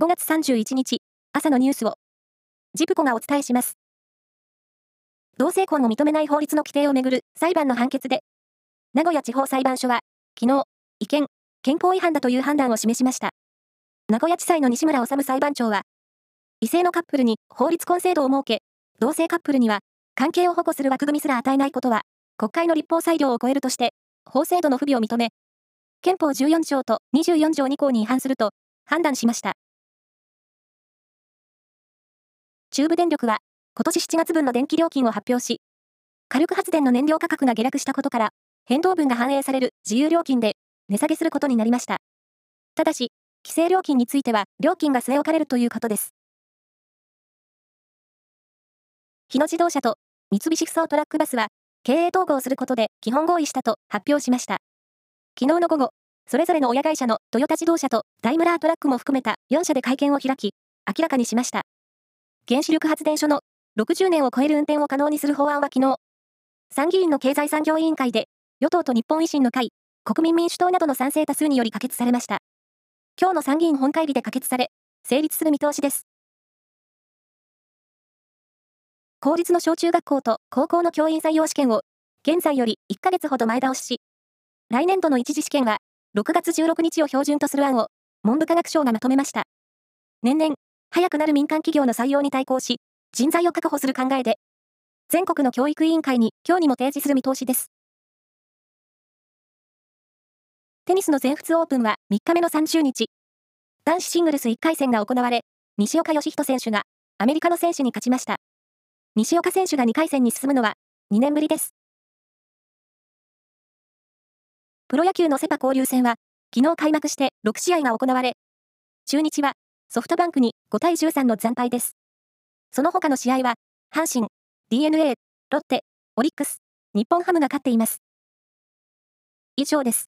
5月31日、朝のニュースを、ジプコがお伝えします。同性婚を認めない法律の規定をめぐる裁判の判決で、名古屋地方裁判所は、昨日、違憲、憲法違反だという判断を示しました。名古屋地裁の西村治裁判長は、異性のカップルに法律婚制度を設け、同性カップルには関係を保護する枠組みすら与えないことは、国会の立法裁量を超えるとして、法制度の不備を認め、憲法14条と24条2項に違反すると判断しました。中部電力は、今年7月分の電気料金を発表し、火力発電の燃料価格が下落したことから、変動分が反映される自由料金で値下げすることになりました。ただし、規制料金については料金が据え置かれるということです。日野自動車と三菱ふそうトラックバスは、経営統合することで基本合意したと発表しました。昨日の午後、それぞれの親会社のトヨタ自動車とダイムラートラックも含めた4社で会見を開き、明らかにしました。原子力発電所の60年を超える運転を可能にする法案は昨日、参議院の経済産業委員会で、与党と日本維新の会、国民民主党などの賛成多数により可決されました。今日の参議院本会議で可決され、成立する見通しです。公立の小中学校と高校の教員採用試験を、現在より1ヶ月ほど前倒しし、来年度の一次試験は、6月16日を標準とする案を、文部科学省がまとめました。年々、早くなる民間企業の採用に対抗し、人材を確保する考えで、全国の教育委員会に今日にも提示する見通しです。テニスの全仏オープンは3日目の30日、男子シングルス1回戦が行われ、西岡義人選手がアメリカの選手に勝ちました。西岡選手が2回戦に進むのは2年ぶりです。プロ野球のセパ交流戦は、昨日開幕して6試合が行われ、中日はソフトバンクに5対13の惨敗です。その他の試合は、阪神、DNA、ロッテ、オリックス、日本ハムが勝っています。以上です。